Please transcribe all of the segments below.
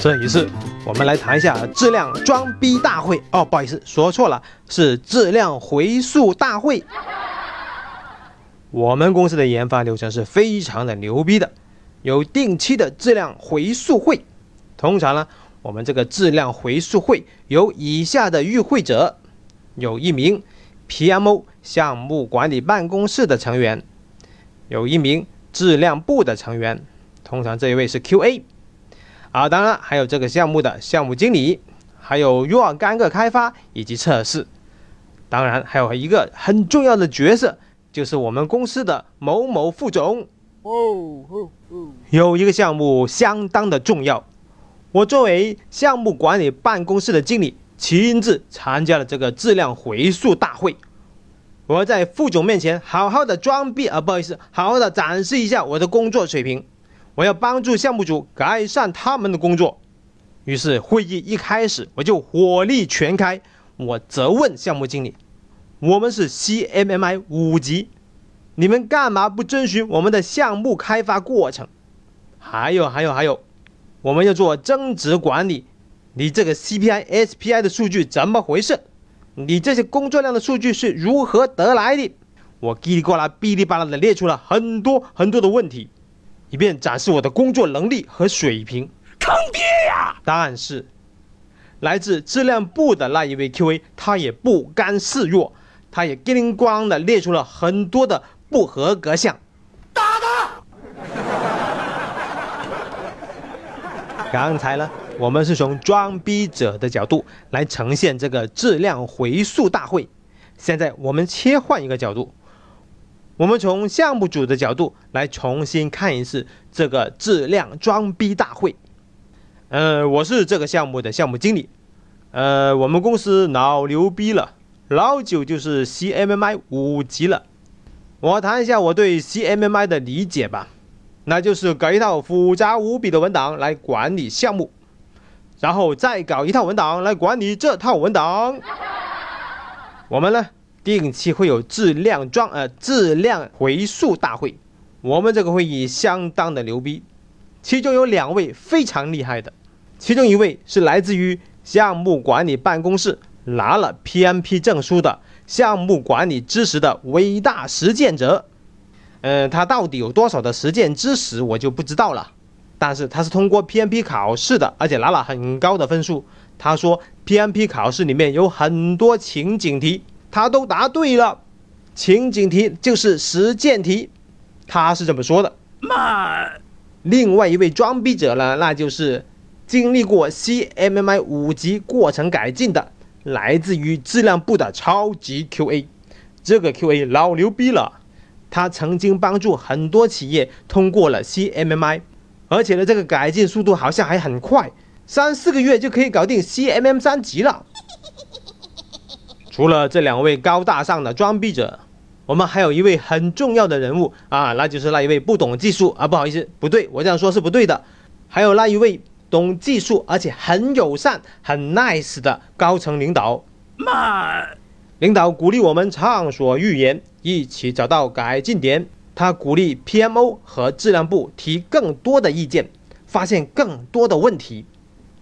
这一次，我们来谈一下质量装逼大会。哦，不好意思，说错了，是质量回溯大会。我们公司的研发流程是非常的牛逼的，有定期的质量回溯会。通常呢，我们这个质量回溯会有以下的与会者：有一名 PMO 项目管理办公室的成员，有一名质量部的成员，通常这一位是 QA。啊，当然还有这个项目的项目经理，还有若干个开发以及测试，当然还有一个很重要的角色，就是我们公司的某某副总。哦哦哦！有一个项目相当的重要，我作为项目管理办公室的经理，亲自参加了这个质量回溯大会。我要在副总面前好好的装逼啊，不好意思，好好的展示一下我的工作水平。我要帮助项目组改善他们的工作，于是会议一开始我就火力全开。我责问项目经理：“我们是 CMMI 五级，你们干嘛不遵循我们的项目开发过程？还有还有还有，我们要做增值管理，你这个 CPI、SPI 的数据怎么回事？你这些工作量的数据是如何得来的？”我叽里呱啦、哔哩吧啦的列出了很多很多的问题。以便展示我的工作能力和水平，坑爹呀！答案是，来自质量部的那一位 QA，他也不甘示弱，他也叮铃咣的列出了很多的不合格项。打他！刚才呢，我们是从装逼者的角度来呈现这个质量回溯大会，现在我们切换一个角度。我们从项目组的角度来重新看一次这个质量装逼大会。呃，我是这个项目的项目经理。呃，我们公司老牛逼了，老九就是 CMMI 五级了。我谈一下我对 CMMI 的理解吧，那就是搞一套复杂无比的文档来管理项目，然后再搞一套文档来管理这套文档。我们呢？定期会有质量装呃质量回溯大会，我们这个会议相当的牛逼，其中有两位非常厉害的，其中一位是来自于项目管理办公室拿了 PMP 证书的项目管理知识的伟大实践者，呃，他到底有多少的实践知识我就不知道了，但是他是通过 PMP 考试的，而且拿了很高的分数。他说 PMP 考试里面有很多情景题。他都答对了，情景题就是实践题，他是这么说的。妈，另外一位装逼者呢，那就是经历过 CMMI 五级过程改进的，来自于质量部的超级 QA。这个 QA 老牛逼了，他曾经帮助很多企业通过了 CMMI，而且呢，这个改进速度好像还很快，三四个月就可以搞定 CMM 三级了。除了这两位高大上的装逼者，我们还有一位很重要的人物啊，那就是那一位不懂技术啊，不好意思，不对，我这样说是不对的。还有那一位懂技术而且很友善、很 nice 的高层领导。妈，领导鼓励我们畅所欲言，一起找到改进点。他鼓励 PMO 和质量部提更多的意见，发现更多的问题。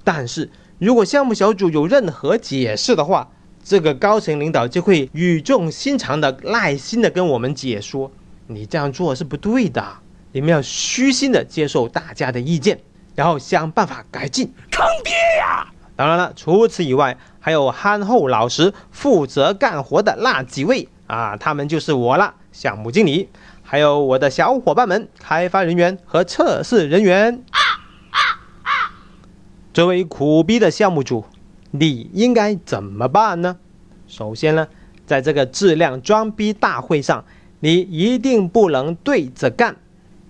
但是如果项目小组有任何解释的话，这个高层领导就会语重心长的、耐心的跟我们解说：“你这样做是不对的，你们要虚心的接受大家的意见，然后想办法改进。”坑爹呀！当然了，除此以外，还有憨厚老实、负责干活的那几位啊，他们就是我了，项目经理，还有我的小伙伴们，开发人员和测试人员。作为苦逼的项目组。你应该怎么办呢？首先呢，在这个质量装逼大会上，你一定不能对着干，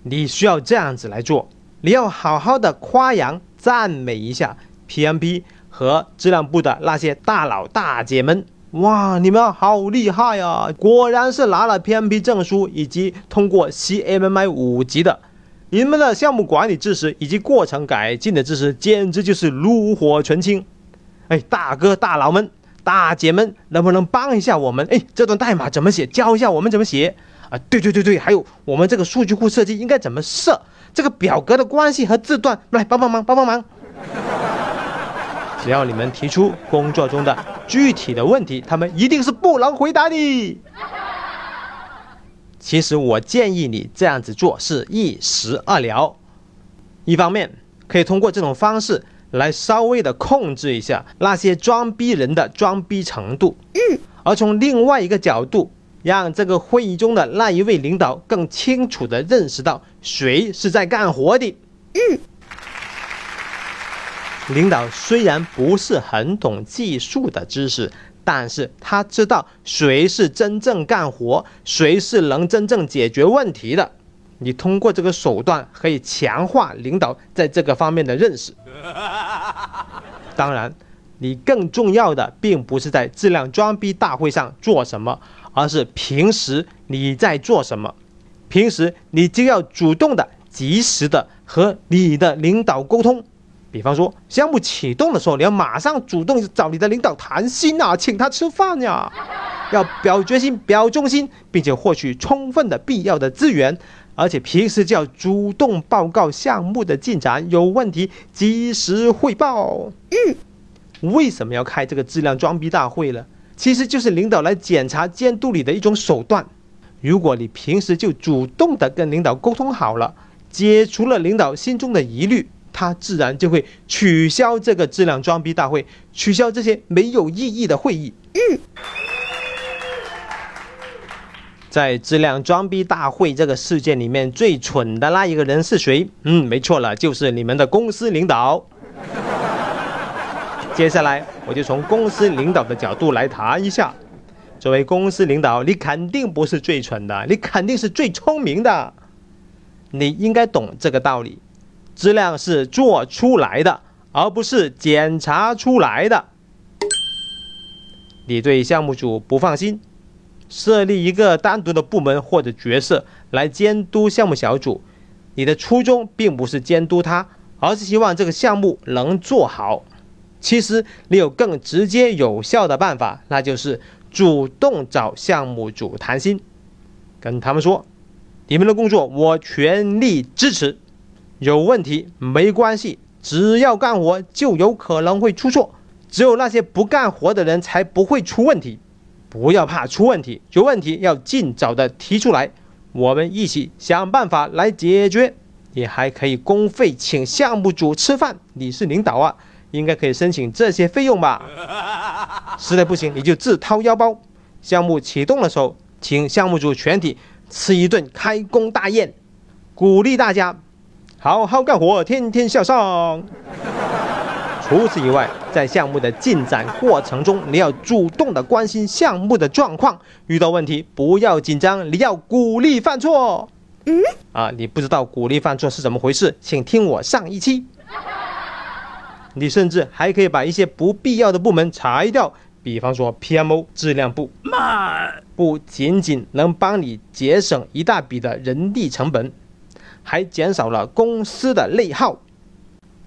你需要这样子来做：你要好好的夸扬、赞美一下 PMP 和质量部的那些大佬大姐们。哇，你们好厉害呀！果然是拿了 PMP 证书以及通过 CMMI 五级的，你们的项目管理知识以及过程改进的知识，简直就是炉火纯青。哎，大哥大佬们、大姐们，能不能帮一下我们？哎，这段代码怎么写？教一下我们怎么写啊？对对对对，还有我们这个数据库设计应该怎么设？这个表格的关系和字段，来帮帮忙，帮帮忙。只要你们提出工作中的具体的问题，他们一定是不能回答的。其实我建议你这样子做是一石二鸟，一方面可以通过这种方式来稍微的控制一下那些装逼人的装逼程度，嗯，而从另外一个角度，让这个会议中的那一位领导更清楚的认识到谁是在干活的，嗯。领导虽然不是很懂技术的知识。但是他知道谁是真正干活，谁是能真正解决问题的。你通过这个手段可以强化领导在这个方面的认识。当然，你更重要的并不是在质量装逼大会上做什么，而是平时你在做什么。平时你就要主动的、及时的和你的领导沟通。比方说，项目启动的时候，你要马上主动找你的领导谈心啊，请他吃饭呀，要表决心、表忠心，并且获取充分的必要的资源，而且平时就要主动报告项目的进展，有问题及时汇报。嗯，为什么要开这个质量装逼大会呢？其实就是领导来检查监督你的一种手段。如果你平时就主动的跟领导沟通好了，解除了领导心中的疑虑。他自然就会取消这个质量装逼大会，取消这些没有意义的会议。嗯，在质量装逼大会这个事件里面，最蠢的那一个人是谁？嗯，没错了，就是你们的公司领导。接下来，我就从公司领导的角度来谈一下。作为公司领导，你肯定不是最蠢的，你肯定是最聪明的。你应该懂这个道理。质量是做出来的，而不是检查出来的。你对项目组不放心，设立一个单独的部门或者角色来监督项目小组，你的初衷并不是监督他，而是希望这个项目能做好。其实你有更直接有效的办法，那就是主动找项目组谈心，跟他们说：“你们的工作我全力支持。”有问题没关系，只要干活就有可能会出错。只有那些不干活的人才不会出问题。不要怕出问题，有问题要尽早的提出来，我们一起想办法来解决。你还可以公费请项目组吃饭，你是领导啊，应该可以申请这些费用吧？实在不行，你就自掏腰包。项目启动的时候，请项目组全体吃一顿开工大宴，鼓励大家。好好干活，天天向上。除此以外，在项目的进展过程中，你要主动的关心项目的状况，遇到问题不要紧张，你要鼓励犯错。嗯？啊，你不知道鼓励犯错是怎么回事，请听我上一期。你甚至还可以把一些不必要的部门裁掉，比方说 PMO 质量部，不仅仅能帮你节省一大笔的人力成本。还减少了公司的内耗。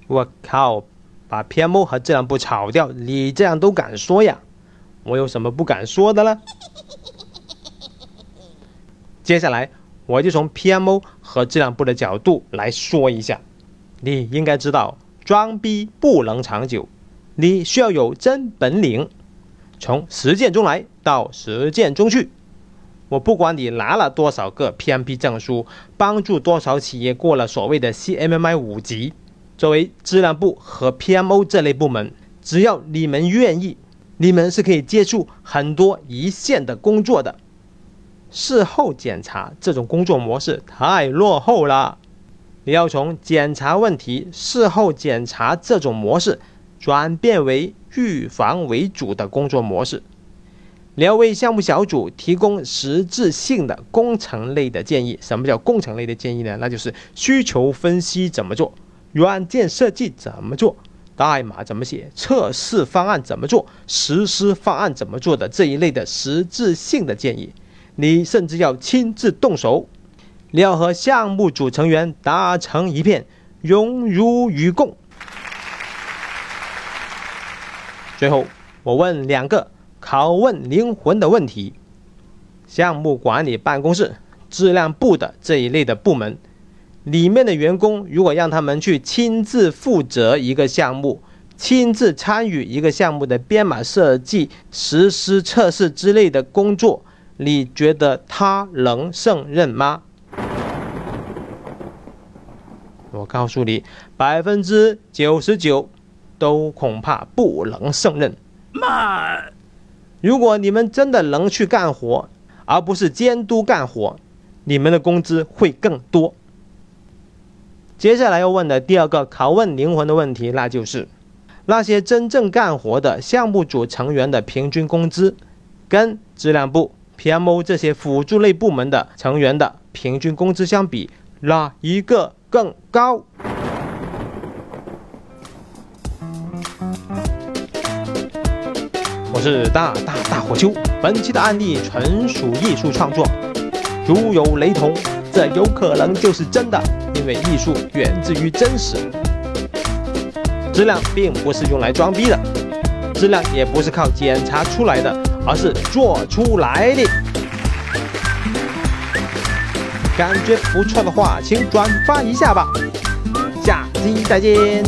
我靠，把 PMO 和质量部炒掉，你这样都敢说呀？我有什么不敢说的呢？接下来，我就从 PMO 和质量部的角度来说一下。你应该知道，装逼不能长久，你需要有真本领，从实践中来到实践中去。我不管你拿了多少个 PMP 证书，帮助多少企业过了所谓的 CMMI 五级，作为质量部和 PMO 这类部门，只要你们愿意，你们是可以接触很多一线的工作的。事后检查这种工作模式太落后了，你要从检查问题、事后检查这种模式，转变为预防为主的工作模式。你要为项目小组提供实质性的工程类的建议。什么叫工程类的建议呢？那就是需求分析怎么做，软件设计怎么做，代码怎么写，测试方案怎么做，实施方案怎么做的这一类的实质性的建议。你甚至要亲自动手，你要和项目组成员达成一片，荣辱与共。最后，我问两个。拷问灵魂的问题：项目管理办公室、质量部的这一类的部门里面的员工，如果让他们去亲自负责一个项目，亲自参与一个项目的编码设计、实施测试之类的工作，你觉得他能胜任吗？我告诉你，百分之九十九都恐怕不能胜任。妈，如果你们真的能去干活，而不是监督干活，你们的工资会更多。接下来要问的第二个拷问灵魂的问题，那就是那些真正干活的项目组成员的平均工资，跟质量部、PMO 这些辅助类部门的成员的平均工资相比，哪一个更高？我是大大大火球，本期的案例纯属艺术创作，如有雷同，这有可能就是真的，因为艺术源自于真实。质量并不是用来装逼的，质量也不是靠检查出来的，而是做出来的。感觉不错的话，请转发一下吧。下期再见。